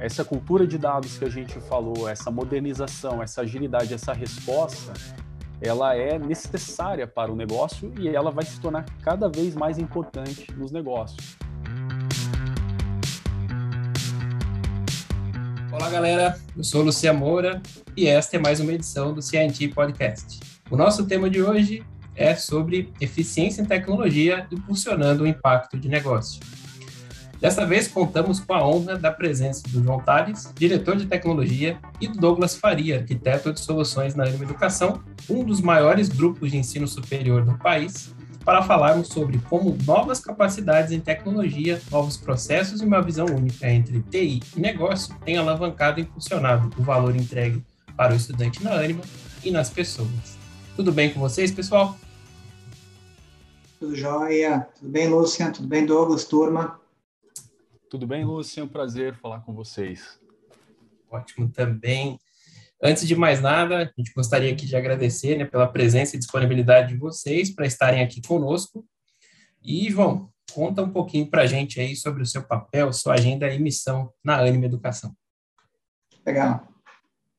essa cultura de dados que a gente falou, essa modernização, essa agilidade, essa resposta, ela é necessária para o negócio e ela vai se tornar cada vez mais importante nos negócios. Olá, galera. Eu sou Lucia Moura e esta é mais uma edição do CNT Podcast. O nosso tema de hoje é sobre eficiência em tecnologia impulsionando o impacto de negócio. Dessa vez, contamos com a honra da presença do João Tales, diretor de tecnologia, e do Douglas Faria, arquiteto de soluções na Educação, um dos maiores grupos de ensino superior do país, para falarmos sobre como novas capacidades em tecnologia, novos processos e uma visão única entre TI e negócio têm alavancado e impulsionado o valor entregue para o estudante na Anima e nas pessoas. Tudo bem com vocês, pessoal? Tudo jóia. Tudo bem, Lúcia? Tudo bem, Douglas, turma? Tudo bem, Lúcio? É um prazer falar com vocês. Ótimo também. Antes de mais nada, a gente gostaria aqui de agradecer né, pela presença e disponibilidade de vocês para estarem aqui conosco. E, João, conta um pouquinho para a gente aí sobre o seu papel, sua agenda e missão na Anime Educação. Legal.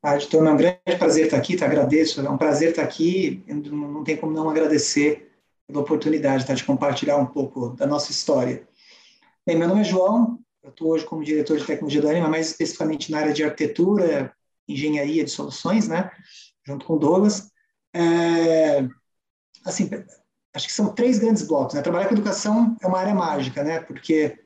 Ah, editor, é um grande prazer estar aqui, te agradeço, é um prazer estar aqui, não tem como não agradecer pela oportunidade tá, de compartilhar um pouco da nossa história. Bem, meu nome é João, estou hoje como diretor de tecnologia da Anima, mais especificamente na área de arquitetura, engenharia de soluções, né? Junto com o Douglas. É, assim, acho que são três grandes blocos. Né? Trabalhar com educação é uma área mágica, né? Porque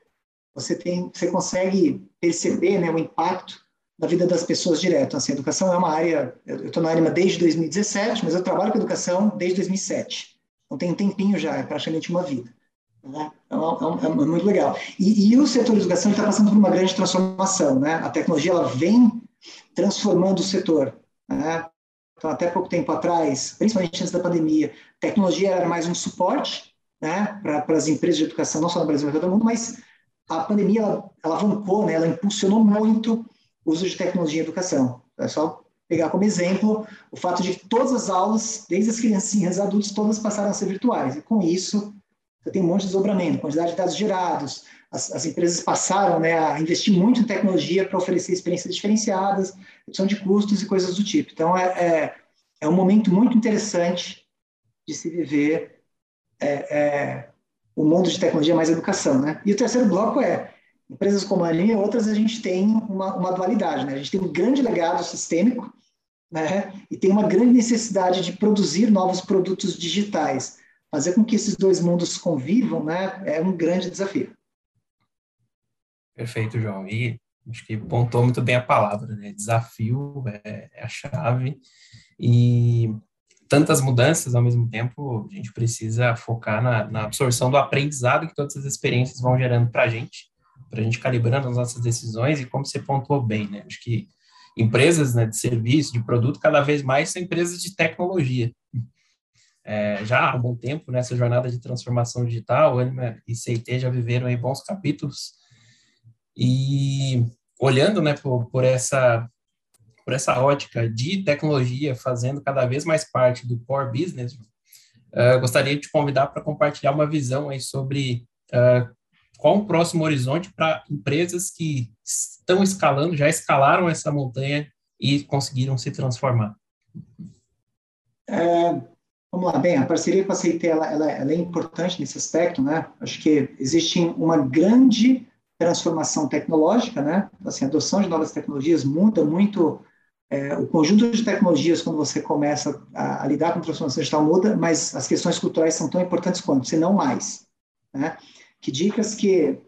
você tem, você consegue perceber, né, o impacto da vida das pessoas direto. Assim, educação é uma área. Eu estou na Anima desde 2017, mas eu trabalho com educação desde 2007. Então tem um tempinho já, é praticamente uma vida. Né? É, é, é, muito legal. E, e, o setor de educação está passando por uma grande transformação. Né? A tecnologia ela vem transformando o setor. Né? Então, até pouco tempo atrás, principalmente antes da pandemia, tecnologia era mais um suporte né, para as empresas de educação, não só no Brasil, mas todo mundo, mas a pandemia ela alavancou, né, ela impulsionou muito o uso de tecnologia em educação. É só pegar como exemplo o fato de que todas as aulas, desde as criancinhas, adultos, todas passaram a ser virtuais. E com isso, você tem um monte de desdobramento, quantidade de dados gerados, as, as empresas passaram né, a investir muito em tecnologia para oferecer experiências diferenciadas, redução de custos e coisas do tipo. Então, é, é, é um momento muito interessante de se viver é, é, o mundo de tecnologia mais educação. Né? E o terceiro bloco é, empresas como a linha e outras, a gente tem uma, uma dualidade. Né? A gente tem um grande legado sistêmico né? e tem uma grande necessidade de produzir novos produtos digitais fazer com que esses dois mundos convivam, né, é um grande desafio. Perfeito, João. E acho que pontou muito bem a palavra, né? Desafio é, é a chave. E tantas mudanças ao mesmo tempo, a gente precisa focar na, na absorção do aprendizado que todas as experiências vão gerando para a gente, para a gente calibrando as nossas decisões e como você pontuou bem, né? Acho que empresas né, de serviço, de produto, cada vez mais são empresas de tecnologia é, já há um bom tempo nessa jornada de transformação digital, Anima e CIT já viveram aí bons capítulos, e olhando né, por, por, essa, por essa ótica de tecnologia fazendo cada vez mais parte do core business, uh, gostaria de te convidar para compartilhar uma visão aí sobre uh, qual o próximo horizonte para empresas que estão escalando, já escalaram essa montanha e conseguiram se transformar. É, Vamos lá, bem, a parceria com a CIT ela, ela, ela, é importante nesse aspecto, né? Acho que existe uma grande transformação tecnológica, né? Assim, a adoção de novas tecnologias muda muito é, o conjunto de tecnologias quando você começa a, a, lidar com transformação digital muda, mas as questões culturais são tão importantes quanto, se não mais, né? Que dicas que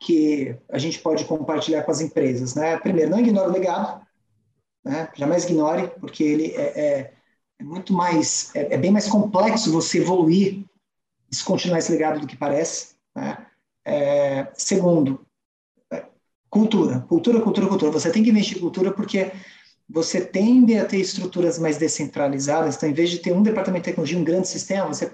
que a gente pode compartilhar com as empresas, né? Primeiro, não ignore o legado, né? Jamais ignore, porque ele é, é é muito mais, é, é, bem mais complexo você evoluir, descontinuar esse legado do que parece. Né? É, segundo, é, cultura, cultura, cultura, cultura. Você tem que investir em cultura porque você tende a ter estruturas mais descentralizadas. Então, em vez de ter um departamento de tecnologia, um grande sistema, você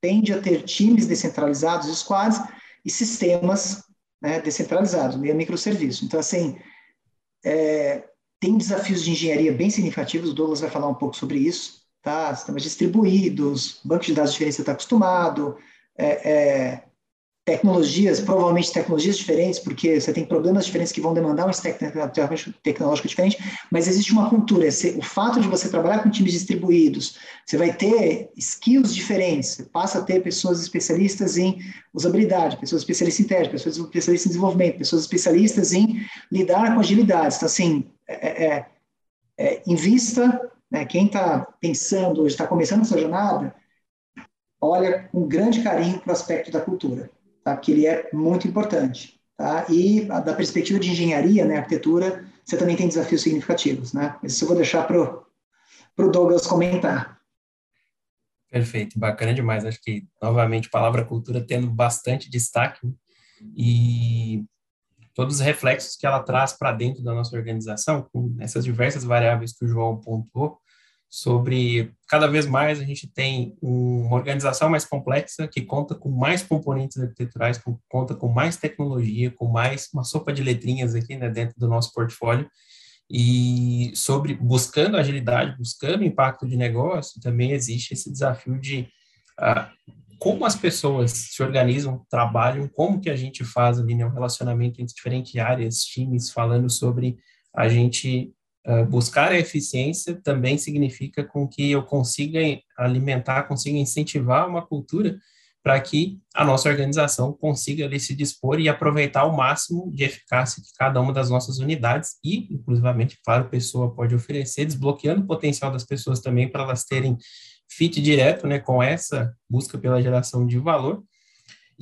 tende a ter times descentralizados, squads e sistemas né, descentralizados, meio microserviço. Então, assim, é, tem desafios de engenharia bem significativos, o Douglas vai falar um pouco sobre isso tá? sistemas distribuídos, banco de dados diferentes você está acostumado, é, é, tecnologias, provavelmente tecnologias diferentes, porque você tem problemas diferentes que vão demandar um stack tecnológico diferente, mas existe uma cultura. O fato de você trabalhar com times distribuídos, você vai ter skills diferentes, você passa a ter pessoas especialistas em usabilidade, pessoas especialistas em teste, pessoas especialistas em desenvolvimento, pessoas especialistas em lidar com agilidades. Então, assim, é, é, é, invista, né, quem está pensando, está começando essa jornada, olha com grande carinho para o aspecto da cultura tá? que ele é muito importante. Tá? E da perspectiva de engenharia, né, arquitetura, você também tem desafios significativos. Né? Isso eu vou deixar para o Douglas comentar. Perfeito, bacana demais. Acho que, novamente, palavra cultura tendo bastante destaque né? e todos os reflexos que ela traz para dentro da nossa organização, com essas diversas variáveis que o João pontuou, sobre cada vez mais a gente tem uma organização mais complexa que conta com mais componentes arquiteturais, com, conta com mais tecnologia, com mais uma sopa de letrinhas aqui né, dentro do nosso portfólio. E sobre buscando agilidade, buscando impacto de negócio, também existe esse desafio de uh, como as pessoas se organizam, trabalham, como que a gente faz ali né, um relacionamento entre diferentes áreas, times, falando sobre a gente Uh, buscar a eficiência também significa com que eu consiga alimentar, consiga incentivar uma cultura para que a nossa organização consiga ali se dispor e aproveitar o máximo de eficácia que cada uma das nossas unidades e, inclusivamente, claro, pessoa pode oferecer, desbloqueando o potencial das pessoas também para elas terem fit direto, né, com essa busca pela geração de valor.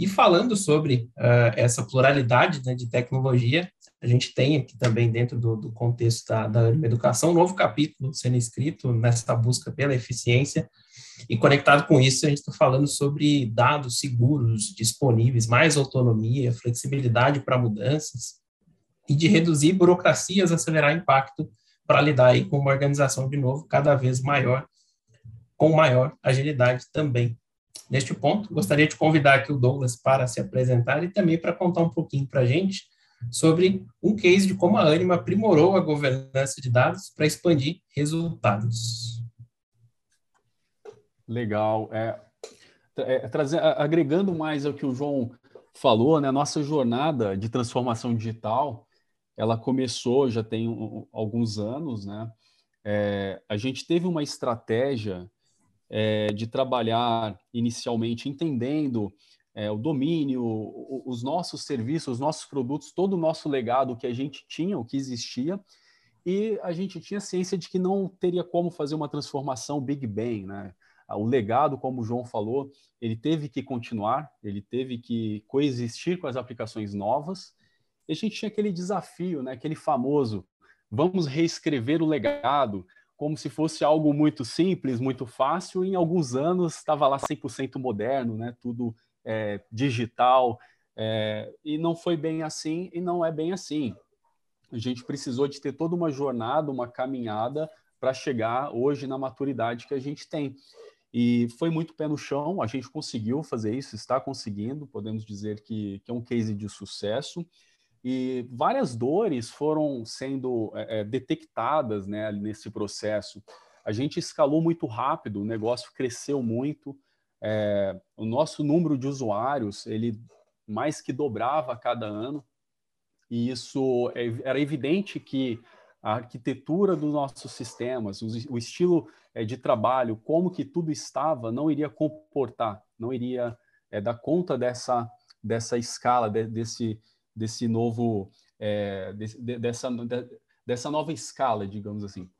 E falando sobre uh, essa pluralidade né, de tecnologia, a gente tem aqui também, dentro do, do contexto da, da educação, um novo capítulo sendo escrito nessa busca pela eficiência. E conectado com isso, a gente está falando sobre dados seguros, disponíveis, mais autonomia, flexibilidade para mudanças e de reduzir burocracias, acelerar impacto para lidar aí com uma organização, de novo, cada vez maior, com maior agilidade também. Neste ponto, gostaria de convidar aqui o Douglas para se apresentar e também para contar um pouquinho para a gente sobre um case de como a Anima aprimorou a governança de dados para expandir resultados. Legal. É, é, trazer, agregando mais ao que o João falou, né, nossa jornada de transformação digital, ela começou já tem um, alguns anos, né? É, a gente teve uma estratégia é, de trabalhar inicialmente entendendo é, o domínio, os nossos serviços, os nossos produtos, todo o nosso legado que a gente tinha, o que existia, e a gente tinha ciência de que não teria como fazer uma transformação Big Bang, né? O legado, como o João falou, ele teve que continuar, ele teve que coexistir com as aplicações novas. E a gente tinha aquele desafio, né? aquele famoso, vamos reescrever o legado, como se fosse algo muito simples, muito fácil, em alguns anos estava lá 100% moderno, né? tudo é, digital, é, e não foi bem assim e não é bem assim. A gente precisou de ter toda uma jornada, uma caminhada para chegar hoje na maturidade que a gente tem. E foi muito pé no chão, a gente conseguiu fazer isso, está conseguindo, podemos dizer que, que é um case de sucesso. E várias dores foram sendo é, é detectadas né, nesse processo. A gente escalou muito rápido, o negócio cresceu muito, é, o nosso número de usuários ele mais que dobrava a cada ano e isso é, era evidente que a arquitetura dos nossos sistemas, o, estilo é, de trabalho, como que tudo estava, não iria comportar, não iria dar conta dessa dessa escala, de, desse desse novo é, desse, dessa dessa nova escala, digamos assim.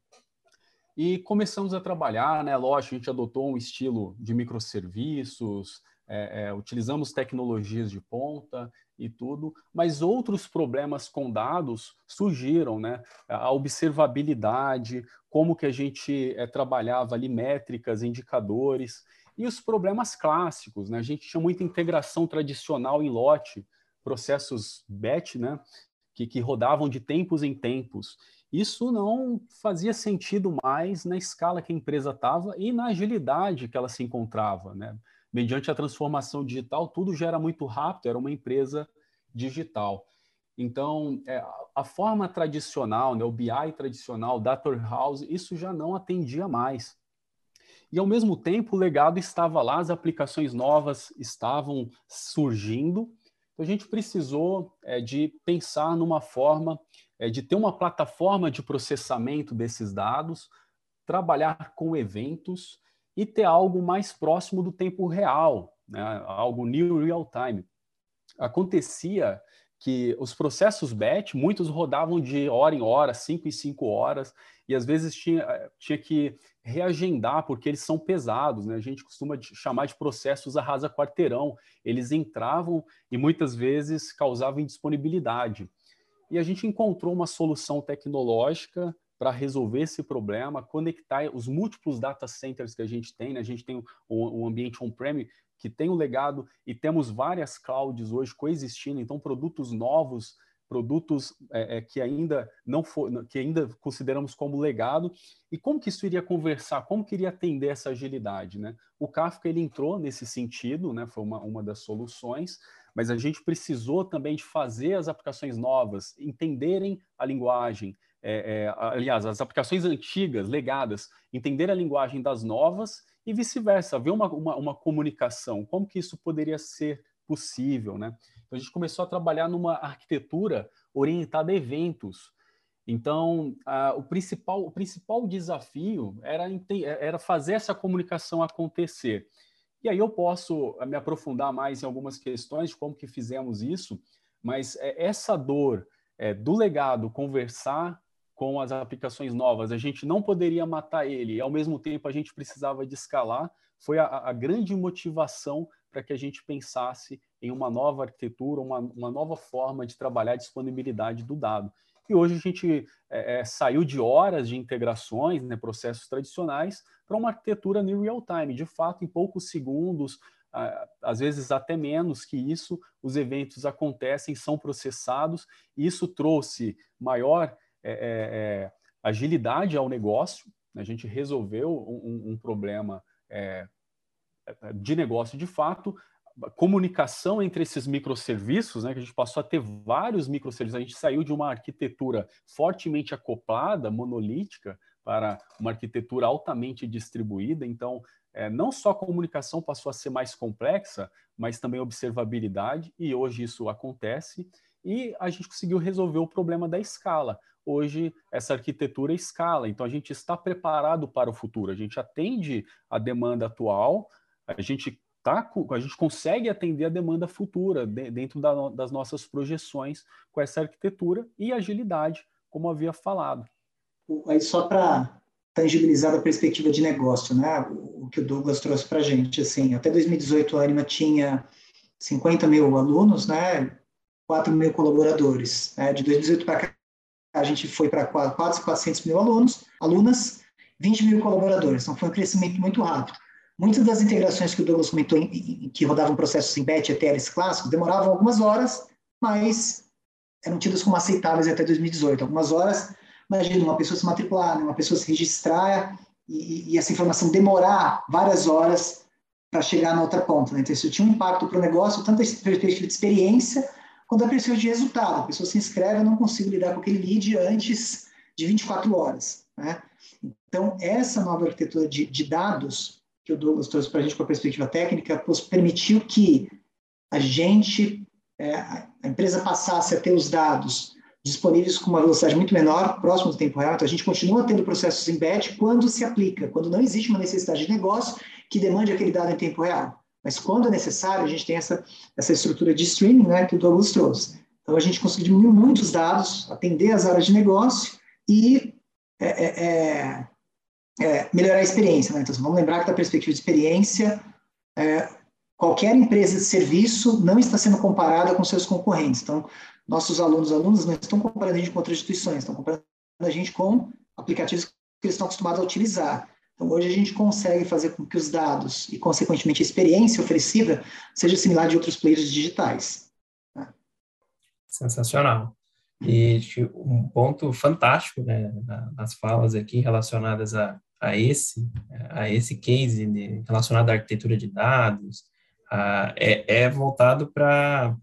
E começamos a trabalhar, né? Lógico, a gente adotou um estilo de microserviços, é, é, utilizamos tecnologias de ponta e tudo, mas outros problemas com dados surgiram, né? A observabilidade, como que a gente trabalhava ali métricas, indicadores, e os problemas clássicos, né? A gente tinha muita integração tradicional em lote, processos batch, né? Que, que rodavam de tempos em tempos isso não fazia sentido mais na escala que a empresa estava e na agilidade que ela se encontrava. Né? Mediante a transformação digital, tudo já era muito rápido, era uma empresa digital. Então, é, a forma tradicional, né, o BI tradicional, Data House, isso já não atendia mais. E ao mesmo tempo, o legado estava lá, as aplicações novas estavam surgindo. A gente precisou é, de pensar numa forma é, de ter uma plataforma de processamento desses dados, trabalhar com eventos e ter algo mais próximo do tempo real, né? algo new real time. Acontecia que os processos batch, muitos rodavam de hora em hora, cinco em cinco horas, e às vezes tinha, tinha que reagendar, porque eles são pesados, né? A gente costuma chamar de processos arrasa quarteirão. Eles entravam e muitas vezes causavam indisponibilidade. E a gente encontrou uma solução tecnológica para resolver esse problema, conectar os múltiplos data centers que a gente tem. Né? A gente tem um ambiente on-prem que tem um legado e temos várias clouds hoje coexistindo, então produtos novos, produtos é, é, que ainda não for, que ainda consideramos como legado. E como que isso iria conversar? Como que iria atender essa agilidade? Né? O Kafka ele entrou nesse sentido, né? foi uma, uma das soluções mas a gente precisou também de fazer as aplicações novas entenderem a linguagem, é, é, aliás, as aplicações antigas, legadas, entender a linguagem das novas e vice-versa, haver uma, uma, uma, comunicação, como que isso poderia ser possível, né? Então, a gente começou a trabalhar numa arquitetura orientada a eventos. Então, a, o, principal, o principal desafio era, era fazer essa comunicação acontecer. E aí eu posso me aprofundar mais em algumas questões de como que fizemos isso, mas eh, essa dor é, do legado conversar com as aplicações novas, a gente não poderia matar ele, e ao mesmo tempo a gente precisava de escalar, foi a, a grande motivação para que a gente pensasse em uma nova arquitetura, uma, uma nova forma de trabalhar a disponibilidade do dado. E hoje a gente é, é, saiu de horas de integrações, né, processos tradicionais, para uma arquitetura new real time. De fato, em poucos segundos, às vezes até menos que isso, os eventos acontecem, são processados, e isso trouxe maior é, é, é agilidade ao negócio. A gente resolveu um, um problema é, de negócio de fato, comunicação entre esses microserviços, né, que a gente passou a ter vários microserviços, a gente saiu de uma arquitetura fortemente acoplada, monolítica, para uma arquitetura altamente distribuída. Então, é, não só a comunicação passou a ser mais complexa, mas também observabilidade, e hoje isso acontece, e a gente conseguiu resolver o problema da escala. Hoje, essa arquitetura escala, então a gente está preparado para o futuro, a gente atende a demanda atual, a gente tá, a gente consegue atender a demanda futura de, dentro da, das nossas projeções com essa arquitetura e agilidade, como havia falado. Aí só para tangibilizar a perspectiva de negócio, né? O, que o Douglas trouxe para a gente, assim, até 2018 a Anima tinha 50 mil alunos, né? 4 mil colaboradores. Né? De 2018 para cá a gente foi para quase 400 mil alunos, alunas, 20 mil colaboradores. Então foi um crescimento muito rápido. Muitas das integrações que o Douglas comentou, em, em, que rodavam processos em batch ETLs clássicos, demoravam algumas horas, mas eram tidas como aceitáveis até 2018. Algumas horas, imagina uma pessoa se matricular, né, uma pessoa se registrar e, e essa informação demorar várias horas para chegar na outra ponta. Né? Então, isso tinha um impacto para o negócio, tanto a perspectiva de experiência, quanto a perspectiva de resultado. A pessoa se inscreve, eu não consigo lidar com aquele lead antes de 24 horas. Né? Então, essa nova arquitetura de, de dados que o Douglas trouxe para a gente com a perspectiva técnica, permitiu que a gente, é, a empresa passasse a ter os dados disponíveis com uma velocidade muito menor, próximo do tempo real. Então, a gente continua tendo processos em batch quando se aplica, quando não existe uma necessidade de negócio que demande aquele dado em tempo real. Mas quando é necessário, a gente tem essa, essa estrutura de streaming né, que o Douglas trouxe. Então, a gente conseguiu diminuir muitos dados, atender as áreas de negócio e é, é, é melhorar a experiência. Né? Então, vamos lembrar que, da perspectiva de experiência, é, qualquer empresa de serviço não está sendo comparada com seus concorrentes. Então, nossos alunos e alunas não estão comparando a gente com outras instituições, estão comparando a gente com aplicativos que eles estão acostumados a utilizar. Então, hoje a gente consegue fazer com que os dados e, consequentemente, a experiência oferecida seja similar de outros players digitais. Né? Sensacional. E um ponto fantástico né, nas falas aqui relacionadas a, a esse a esse case de, relacionado à arquitetura de dados a, é, é voltado para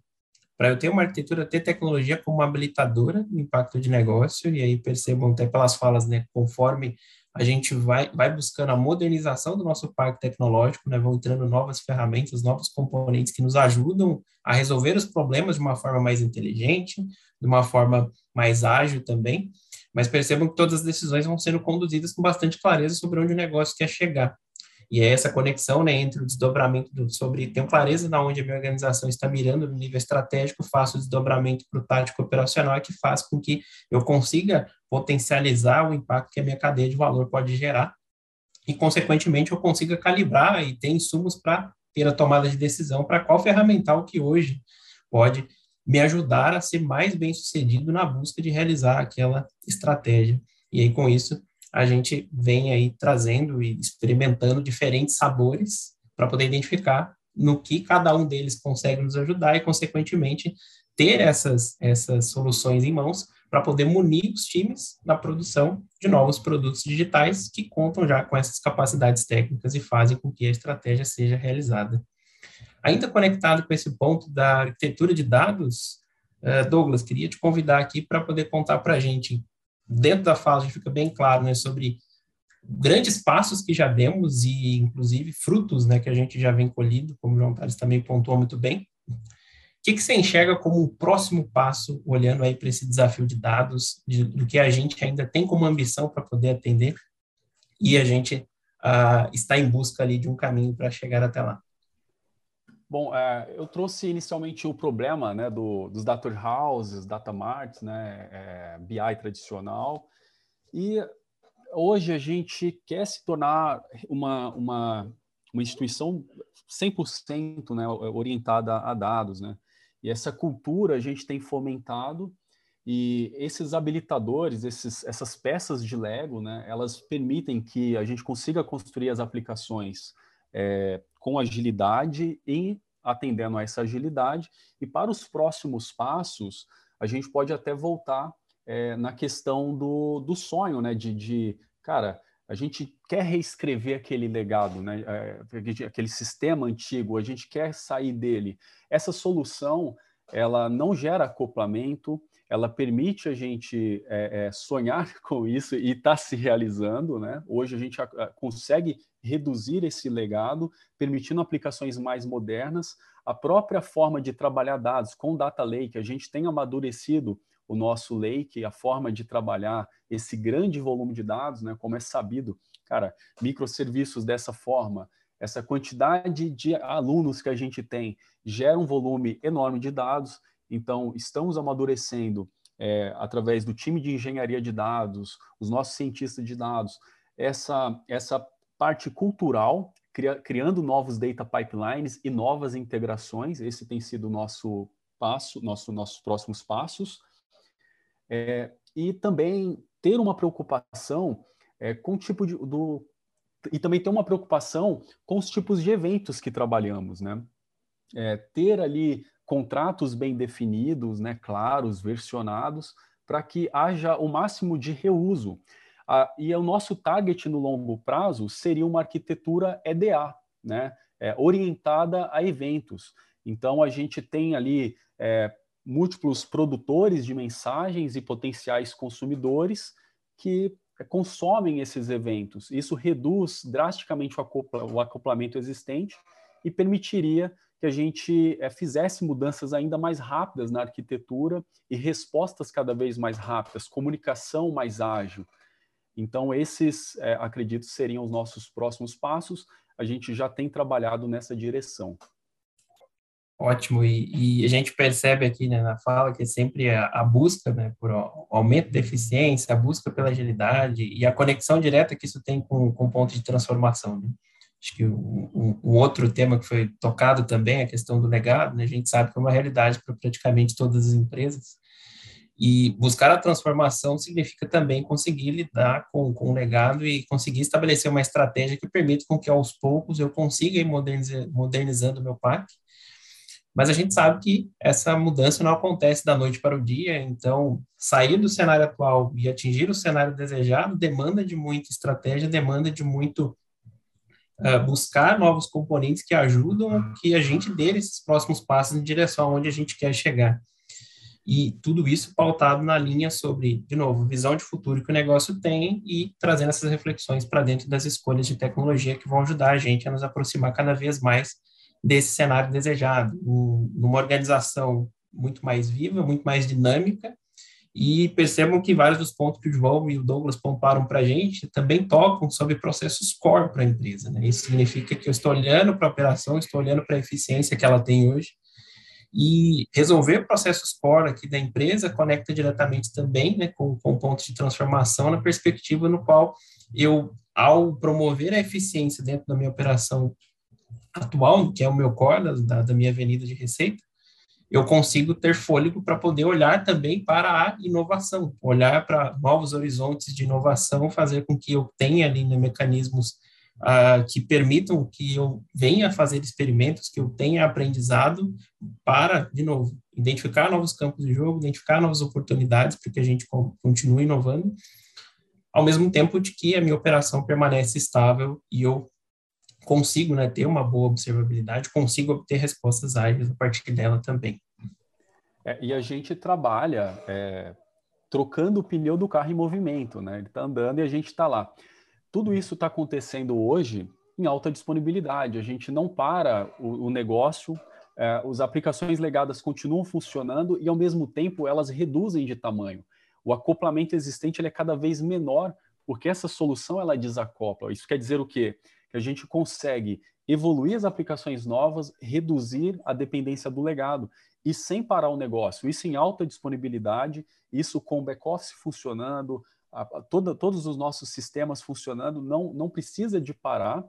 para eu ter uma arquitetura, ter tecnologia como habilitadora do impacto de negócio, e aí percebam até pelas falas, né, conforme a gente vai, vai buscando a modernização do nosso parque tecnológico, né, vão entrando novas ferramentas, novos componentes que nos ajudam a resolver os problemas de uma forma mais inteligente, de uma forma mais ágil também, mas percebam que todas as decisões vão sendo conduzidas com bastante clareza sobre onde o negócio quer chegar. E é essa conexão né, entre o desdobramento do, sobre ter clareza de onde a minha organização está mirando no nível estratégico, faço o desdobramento para o tático operacional, que faz com que eu consiga potencializar o impacto que a minha cadeia de valor pode gerar e, consequentemente, eu consiga calibrar e ter insumos para ter a tomada de decisão para qual ferramental que hoje pode me ajudar a ser mais bem sucedido na busca de realizar aquela estratégia. E aí, com isso, a gente vem aí trazendo e experimentando diferentes sabores para poder identificar no que cada um deles consegue nos ajudar e, consequentemente, ter essas, essas soluções em mãos para poder munir os times na produção de novos produtos digitais que contam já com essas capacidades técnicas e fazem com que a estratégia seja realizada. Ainda conectado com esse ponto da arquitetura de dados, eh, Douglas, queria te convidar aqui para poder contar para a gente dentro da fala a gente fica bem claro né, sobre grandes passos que já demos e, inclusive, frutos né, que a gente já vem colhido, como o João Tales também pontuou muito bem. O que, que você enxerga como um próximo passo, olhando aí para esse desafio de dados, de, do que a gente ainda tem como ambição para poder atender e a gente uh, está em busca ali de um caminho para chegar até lá? Bom, é, eu trouxe inicialmente o problema né, do, dos data houses, data marts, né, é, BI tradicional, e hoje a gente quer se tornar uma, uma, uma instituição 100% né, orientada a dados, né? E essa cultura a gente tem fomentado e esses habilitadores, esses, essas peças de Lego, né, elas permitem que a gente consiga construir as aplicações é, com agilidade e atendendo a essa agilidade. E para os próximos passos, a gente pode até voltar é, na questão do, do sonho, né? De, de, cara, a gente quer reescrever aquele legado, né? É, aquele sistema antigo, a gente quer sair dele. Essa solução, ela não gera acoplamento, ela permite a gente é, é, sonhar com isso e está se realizando, né? Hoje a gente a, a, consegue reduzir esse legado, permitindo aplicações mais modernas. A própria forma de trabalhar dados com data lake, a gente tem amadurecido o nosso lake, a forma de trabalhar esse grande volume de dados, né? Como é sabido, cara, microserviços dessa forma, essa quantidade de alunos que a gente tem gera um volume enorme de dados então, estamos amadurecendo é, através do time de engenharia de dados, os nossos cientistas de dados, essa, essa parte cultural, cria, criando novos data pipelines e novas integrações. Esse tem sido o nosso passo, nosso, nossos próximos passos. É, e também ter uma preocupação é, com o tipo de, do e também ter uma preocupação com os tipos de eventos que trabalhamos, né? É, ter ali contratos bem definidos, né, claros, versionados, para que haja o máximo de reuso. Ah, e o nosso target no longo prazo seria uma arquitetura EDA, né, é, orientada a eventos. Então, a gente tem ali é, múltiplos produtores de mensagens e potenciais consumidores que consomem esses eventos. Isso reduz drasticamente o acoplamento existente e permitiria que a gente é, fizesse mudanças ainda mais rápidas na arquitetura e respostas cada vez mais rápidas, comunicação mais ágil. Então, esses, é, acredito, seriam os nossos próximos passos. A gente já tem trabalhado nessa direção. Ótimo, e, e a gente percebe aqui né, na fala que é sempre a, a busca né, por aumento da eficiência, a busca pela agilidade e a conexão direta que isso tem com, o ponto de transformação. Né? Acho que um, outro tema que foi tocado também é a questão do legado, né? A gente sabe que é uma realidade para praticamente todas as empresas. E buscar a transformação significa também conseguir lidar com, com o legado e conseguir estabelecer uma estratégia que permita com que aos poucos eu consiga ir modernizando, modernizando o meu parque. Mas a gente sabe que essa mudança não acontece da noite para o dia, então sair do cenário atual e atingir o cenário desejado demanda de muita estratégia, demanda de muito uh, buscar novos componentes que ajudam que a gente dê esses próximos passos em direção aonde a gente quer chegar. e tudo isso pautado na linha sobre, de novo, visão de futuro que o negócio tem e trazendo essas reflexões para dentro das escolhas de tecnologia que vão ajudar a gente a nos aproximar cada vez mais desse cenário desejado, numa organização muito mais viva, muito mais dinâmica, e percebam que vários dos pontos que o João e o Douglas pontuaram para a gente também tocam sobre processos core para a empresa. Né? Isso significa que eu estou olhando para a operação, estou olhando para a eficiência que ela tem hoje, e resolver processos core aqui da empresa conecta diretamente também né, com, com pontos de transformação na perspectiva no qual eu, ao promover a eficiência dentro da minha operação atual, que é o meu core da, da minha avenida de receita, eu consigo ter fôlego para poder olhar também para a inovação, olhar para novos horizontes de inovação, fazer com que eu tenha ali mecanismos uh, que permitam que eu venha fazer experimentos, que eu tenha aprendizado para, de novo, identificar novos campos de jogo, identificar novas oportunidades para que a gente continue inovando, ao mesmo tempo de que a minha operação permanece estável e eu consigo né, ter uma boa observabilidade, consigo obter respostas ágeis a partir dela também. É, e a gente trabalha é, trocando o pneu do carro em movimento, né? Ele está andando e a gente está lá. Tudo isso está acontecendo hoje em alta disponibilidade. A gente não para o, o negócio, é, as aplicações legadas continuam funcionando e, ao mesmo tempo, elas reduzem de tamanho. O acoplamento existente ele é cada vez menor porque essa solução ela desacopla. Isso quer dizer o quê? Que a gente consegue evoluir as aplicações novas, reduzir a dependência do legado e sem parar o negócio. Isso em alta disponibilidade, isso com o back-office funcionando, a, a, toda, todos os nossos sistemas funcionando, não, não precisa de parar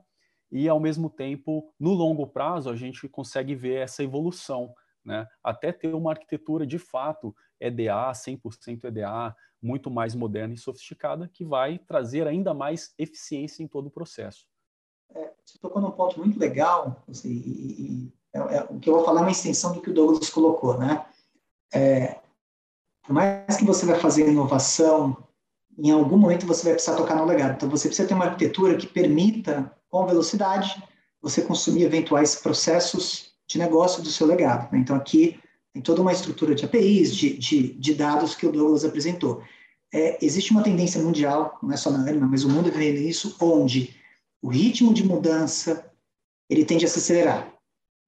e, ao mesmo tempo, no longo prazo, a gente consegue ver essa evolução, né? até ter uma arquitetura de fato EDA, 100% EDA, muito mais moderna e sofisticada, que vai trazer ainda mais eficiência em todo o processo é, você tocou num ponto muito legal, assim, e, e é, é, o que eu vou falar é uma extensão do que o Douglas colocou, né? É, por mais que você vai fazer inovação, em algum momento você vai precisar tocar no legado. Então, você precisa ter uma arquitetura que permita, com velocidade, você consumir eventuais processos de negócio do seu legado. Né? Então, aqui tem toda uma estrutura de APIs, de, de, de dados que o Douglas apresentou. É, existe uma tendência mundial, não é só na Anima, mas o mundo vê isso, onde o ritmo de mudança ele tende a se acelerar.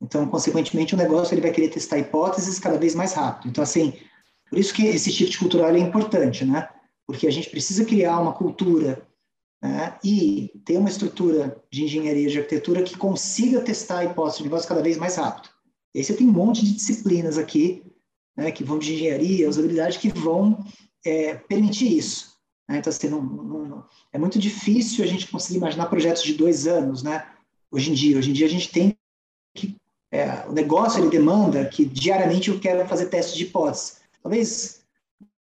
Então, consequentemente, o negócio ele vai querer testar hipóteses cada vez mais rápido. Então, assim, por isso que esse shift cultural é importante, né? Porque a gente precisa criar uma cultura né? e ter uma estrutura de engenharia de arquitetura que consiga testar a hipótese de negócio cada vez mais rápido. E aí você tem um monte de disciplinas aqui, né, que vão de engenharia, usabilidade, que vão é, permitir isso. Né? Então, assim, não, não, é muito difícil a gente conseguir imaginar projetos de dois anos, né? Hoje em dia, hoje em dia a gente tem que é, o negócio ele demanda que diariamente eu quero fazer testes de hipótese. Talvez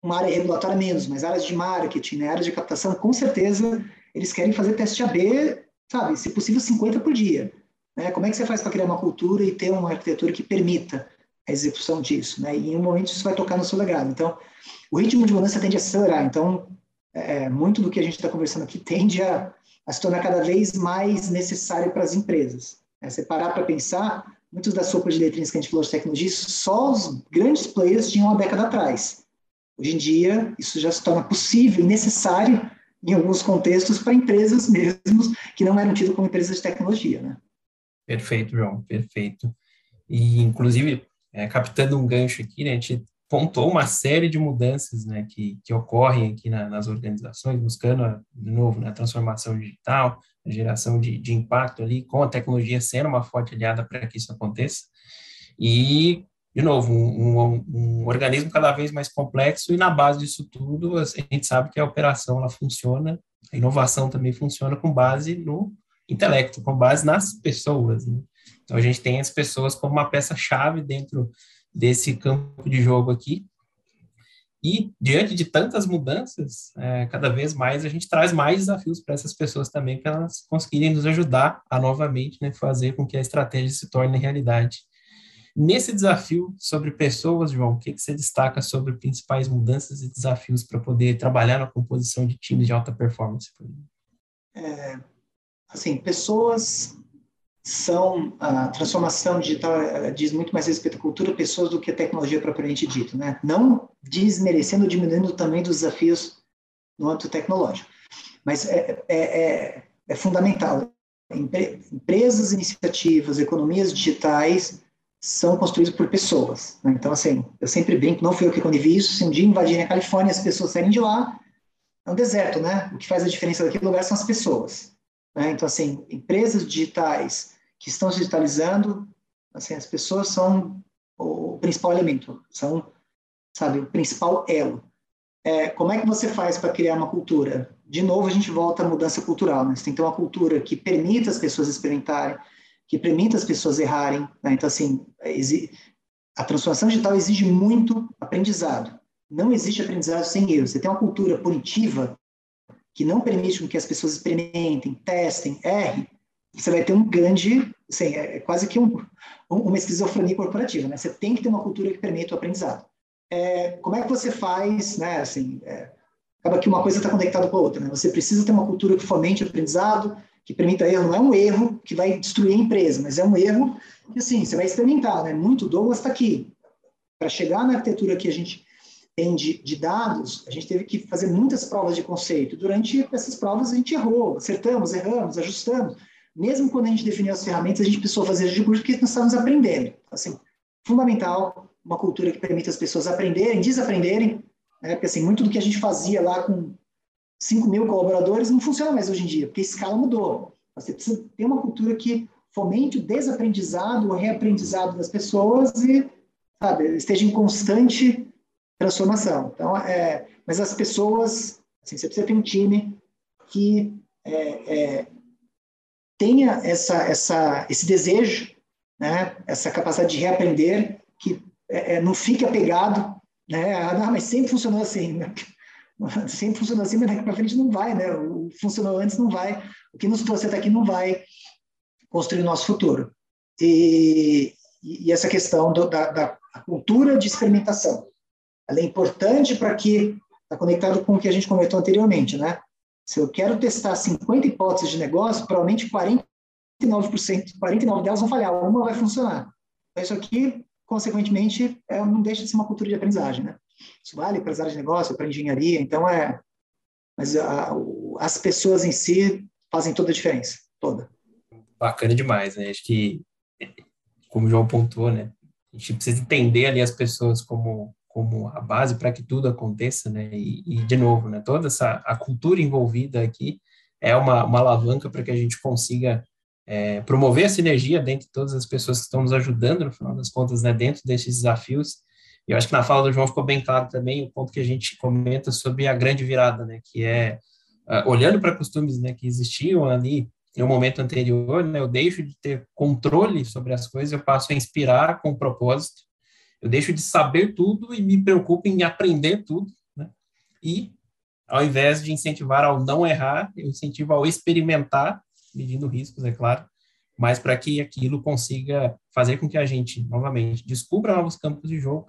uma área regulatória menos, mas áreas de marketing, né, áreas de captação, com certeza eles querem fazer teste AB, sabe, se possível 50 por dia. Né? Como é que você faz para criar uma cultura e ter uma arquitetura que permita a execução disso? Né? E em um momento isso vai tocar no seu legado. Então, o ritmo de mudança tende a acelerar. Então, é, muito do que a gente está conversando aqui tende a, a, se tornar cada vez mais necessário para as empresas. É, você parar para pensar, muitas das sopas de letrinhas que a gente falou de tecnologia, só os grandes players tinham uma década atrás. Hoje em dia, isso já se torna possível e necessário em alguns contextos para empresas mesmos que não eram tidas como empresas de tecnologia, né? Perfeito, João, perfeito. E, inclusive, é, captando um gancho aqui, né, a gente pontuou uma série de mudanças né, que, que ocorrem aqui na, nas organizações, buscando, de novo, né, a transformação digital, a geração de, de impacto ali, com a tecnologia sendo uma forte aliada para que isso aconteça. E, de novo, um, um, um, organismo cada vez mais complexo, e na base disso tudo, a gente sabe que a operação ela funciona, a inovação também funciona com base no intelecto, com base nas pessoas. Né? Então, a gente tem as pessoas como uma peça-chave dentro desse campo de jogo aqui. E diante de tantas mudanças, é, cada vez mais a gente traz mais desafios para essas pessoas também, para elas conseguirem nos ajudar a novamente né, fazer com que a estratégia se torne realidade. Nesse desafio sobre pessoas, João, o que, que você destaca sobre principais mudanças e desafios para poder trabalhar na composição de times de alta performance? É, assim, pessoas são a transformação digital diz muito mais respeito à cultura pessoas do que a tecnologia propriamente dita, né? Não desmerecendo ou diminuindo tamanho dos desafios no âmbito tecnológico, mas é, é, é, é fundamental. Empresas, iniciativas, economias digitais são construídos por pessoas. Né? Então, assim, eu sempre brinco, não fui eu que quando vi isso, se um dia invadirem a Califórnia as pessoas saírem de lá, é um deserto, né? O que faz a diferença daquele lugar são as pessoas. Né? Então, assim, empresas digitais que estão se digitalizando, assim, as pessoas são o principal elemento, são, sabe, o principal elo. É, como é que você faz para criar uma cultura? De novo, a gente volta à mudança cultural, né? Você tem que ter uma cultura que permita as pessoas experimentarem, que permita as pessoas errarem. Né? Então, assim, a transformação digital exige muito aprendizado. Não existe aprendizado sem erro. Você tem uma cultura punitiva que não permite que as pessoas experimentem, testem, errem, você vai ter um grande, assim, é quase que um, uma esquizofrenia corporativa, né? Você tem que ter uma cultura que permita o aprendizado. É, como é que você faz, né? Assim, é, acaba que uma coisa está conectada com a outra, né? Você precisa ter uma cultura que fomente o aprendizado, que permita erro, não é um erro que vai destruir a empresa, mas é um erro que, assim, você vai experimentar, né? Muito Douglas está aqui. Para chegar na arquitetura que a gente tem de, de, dados, a gente teve que fazer muitas provas de conceito. Durante essas provas, a gente errou, acertamos, erramos, ajustamos. Mesmo quando a gente definiu as ferramentas, a gente precisou fazer de curso porque nós estávamos aprendendo. Assim, fundamental uma cultura que permita as pessoas aprenderem, desaprenderem, né? porque assim, muito do que a gente fazia lá com 5 mil colaboradores não funciona mais hoje em dia, porque a escala mudou. Você precisa ter uma cultura que fomente o desaprendizado, o reaprendizado das pessoas e, sabe, esteja em constante transformação. Então, é, mas as pessoas, assim, você precisa ter um time que é, é, tenha essa, essa, esse desejo, né, essa capacidade de reaprender, que é, é não fique apegado, né, ah, mas sempre funcionou assim, né? sempre funcionou assim, mas daqui para frente não vai, né? O funcionou antes não vai, o que nos trouxe até aqui não vai construir o nosso futuro. E, e essa questão do, da, da cultura de experimentação, ela é importante para que está conectado com o que a gente comentou anteriormente, né? Se eu quero testar 50 hipóteses de negócio, provavelmente 49%, 49 delas vão falhar, uma vai funcionar. Então, isso aqui, consequentemente, é, não deixa de ser uma cultura de aprendizagem, né? Isso vale para as áreas de negócio, para engenharia, então é. Mas a, as pessoas em si fazem toda a diferença, toda. Bacana demais, né? Acho que, como o João pontuou, né? A gente precisa entender ali as pessoas como, como a base para que tudo aconteça, né? E, e, de novo, né? Toda essa a cultura envolvida aqui é uma, uma alavanca para que a gente consiga é, promover a sinergia dentro de todas as pessoas que estão nos ajudando, no final das contas, né? Dentro desses desafios e eu acho que na fala do João ficou bem claro também o ponto que a gente comenta sobre a grande virada, né, que é uh, olhando para costumes, né, que existiam ali um momento anterior, né, eu deixo de ter controle sobre as coisas, eu passo a inspirar com propósito, eu deixo de saber tudo e me preocupo em aprender tudo, né, e ao invés de incentivar ao não errar, eu incentivo ao experimentar, medindo riscos, é claro, mas para que aquilo consiga fazer com que a gente, novamente, descubra novos campos de jogo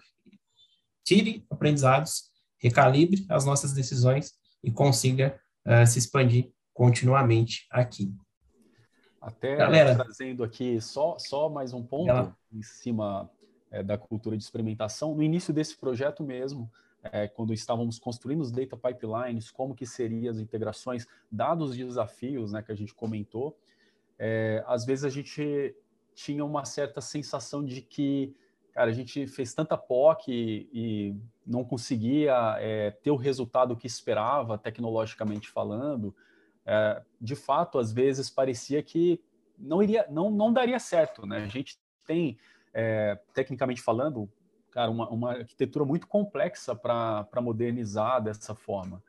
tire aprendizados, recalibre as nossas decisões e consiga uh, se expandir continuamente aqui. Até Galera, trazendo aqui só, só mais um ponto ela... em cima é, da cultura de experimentação. No início desse projeto mesmo, é, quando estávamos construindo os data pipelines, como que seriam as integrações, dados os desafios né, que a gente comentou, é, às vezes a gente tinha uma certa sensação de que cara, a gente fez tanta POC e, e não conseguia é, ter o resultado que esperava, tecnologicamente falando. É, de fato, às vezes parecia que não iria, não, não daria certo, né? A gente tem, é, tecnicamente falando, cara, uma, uma arquitetura muito complexa para modernizar dessa forma.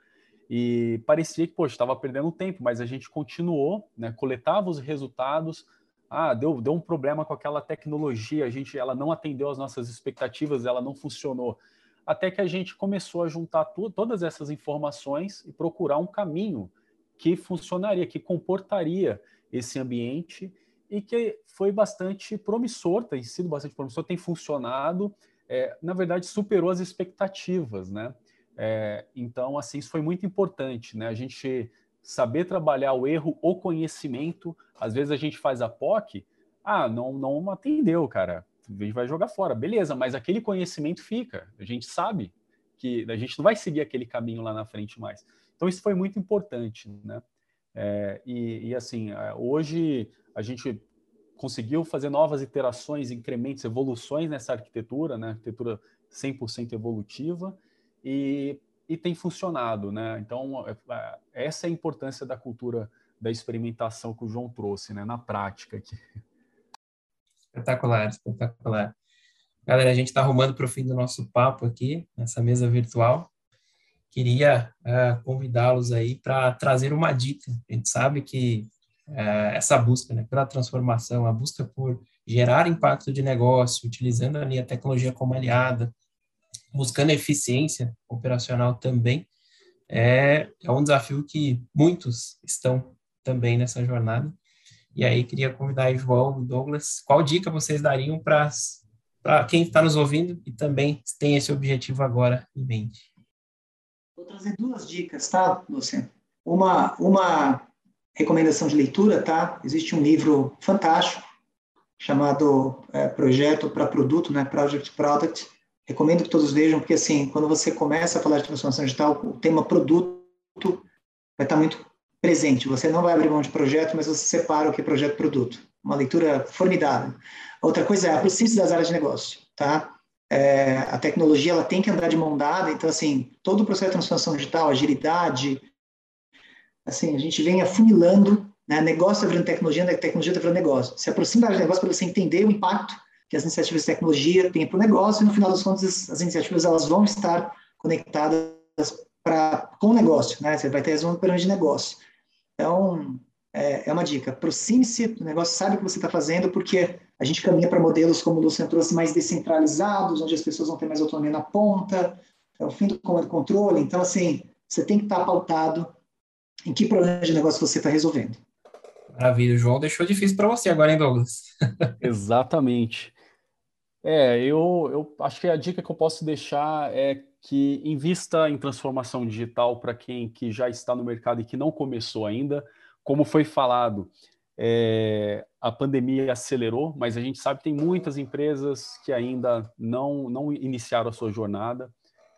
E parecia que, poxa, estava perdendo tempo, mas a gente continuou, né, coletava os resultados, ah, deu, deu um problema com aquela tecnologia, a gente, ela não atendeu às nossas expectativas, ela não funcionou. Até que a gente começou a juntar tu, todas essas informações e procurar um caminho que funcionaria, que comportaria esse ambiente e que foi bastante promissor, tem sido bastante promissor, tem funcionado, é, na verdade superou as expectativas, né? É, então, assim, isso foi muito importante, né? A gente saber trabalhar o erro, o conhecimento. Às vezes a gente faz a POC, Ah, não, não atendeu, cara. A gente vai jogar fora. Beleza, mas aquele conhecimento fica. A gente sabe que a gente não vai seguir aquele caminho lá na frente mais. Então, isso foi muito importante, né? É, e, e, assim, é, hoje a gente conseguiu fazer novas iterações, incrementos, evoluções nessa arquitetura, né? Arquitetura 100% evolutiva e, e tem funcionado, né? Então, é, é, essa é a importância da cultura da experimentação que o João trouxe, né? Na prática aqui. Espetacular, espetacular. Galera, a gente está arrumando para o fim do nosso papo aqui, nessa mesa virtual. Queria uh, convidá-los aí para trazer uma dica. A gente sabe que uh, essa busca né, pela transformação, a busca por gerar impacto de negócio, utilizando ali a tecnologia como aliada, buscando eficiência operacional também, é, é um desafio que muitos estão também nessa jornada. E aí queria convidar João e Douglas, qual dica vocês dariam para quem está nos ouvindo e também tem esse objetivo agora em mente. Vou trazer duas dicas, tá, Luciano? Uma, uma recomendação de leitura, tá? Existe um livro fantástico chamado é, Projeto para Produto, né? Project Product. Recomendo que todos vejam, porque assim, quando você começa a falar de transformação digital, o tema produto vai estar muito presente. Você não vai abrir mão de projeto, mas você separa o que é projeto-produto. Uma leitura formidável. Outra coisa é a proximidade das áreas de negócio, tá? É, a tecnologia ela tem que andar de mão dada, então assim todo o processo de transformação digital, agilidade, assim a gente vem afunilando, né? Negócio está virando tecnologia, né? tecnologia está virando negócio. Se aproxima de negócio para você entender o impacto que as iniciativas de tecnologia têm para o negócio e no final das contas as iniciativas elas vão estar conectadas para com o negócio, né? Você vai ter resumo de negócio. Então é, é uma dica. Aproxime-se do negócio, sabe o que você está fazendo, porque a gente caminha para modelos, como o Luciano trouxe, mais descentralizados, onde as pessoas vão ter mais autonomia na ponta, é o fim do comando controle. Então, assim, você tem que estar tá pautado em que problema de negócio você está resolvendo. Maravilha, o João deixou difícil para você agora, hein, Douglas? Exatamente. É, eu, eu acho que a dica que eu posso deixar é que invista em transformação digital para quem que já está no mercado e que não começou ainda. Como foi falado, é, a pandemia acelerou, mas a gente sabe que tem muitas empresas que ainda não, não iniciaram a sua jornada.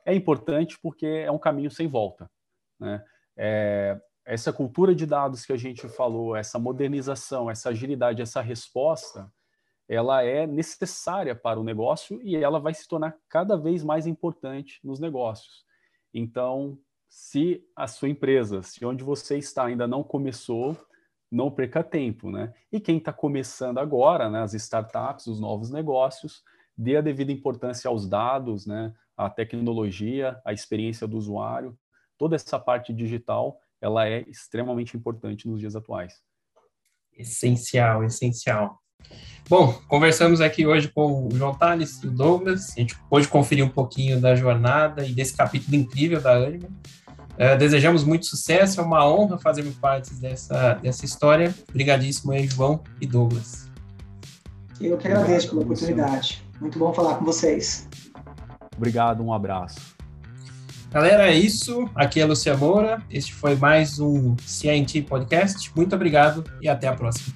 É importante porque é um caminho sem volta. Né? É, essa cultura de dados que a gente falou, essa modernização, essa agilidade, essa resposta, ela é necessária para o negócio e ela vai se tornar cada vez mais importante nos negócios. Então, se a sua empresa, se onde você está ainda não começou, não perca tempo, né? E quem está começando agora, né, as startups, os novos negócios, dê a devida importância aos dados, né, à tecnologia, à experiência do usuário, toda essa parte digital, ela é extremamente importante nos dias atuais. Essencial, essencial. Bom, conversamos aqui hoje com o João Tales e o Douglas. A gente pôde conferir um pouquinho da jornada e desse capítulo incrível da Anima. Uh, desejamos muito sucesso, é uma honra fazermos parte dessa, dessa história. Obrigadíssimo aí, João e Douglas. Eu que agradeço pela oportunidade. Muito bom falar com vocês. Obrigado, um abraço. Galera, é isso. Aqui é a Lucia Moura. Este foi mais um CNT Podcast. Muito obrigado e até a próxima.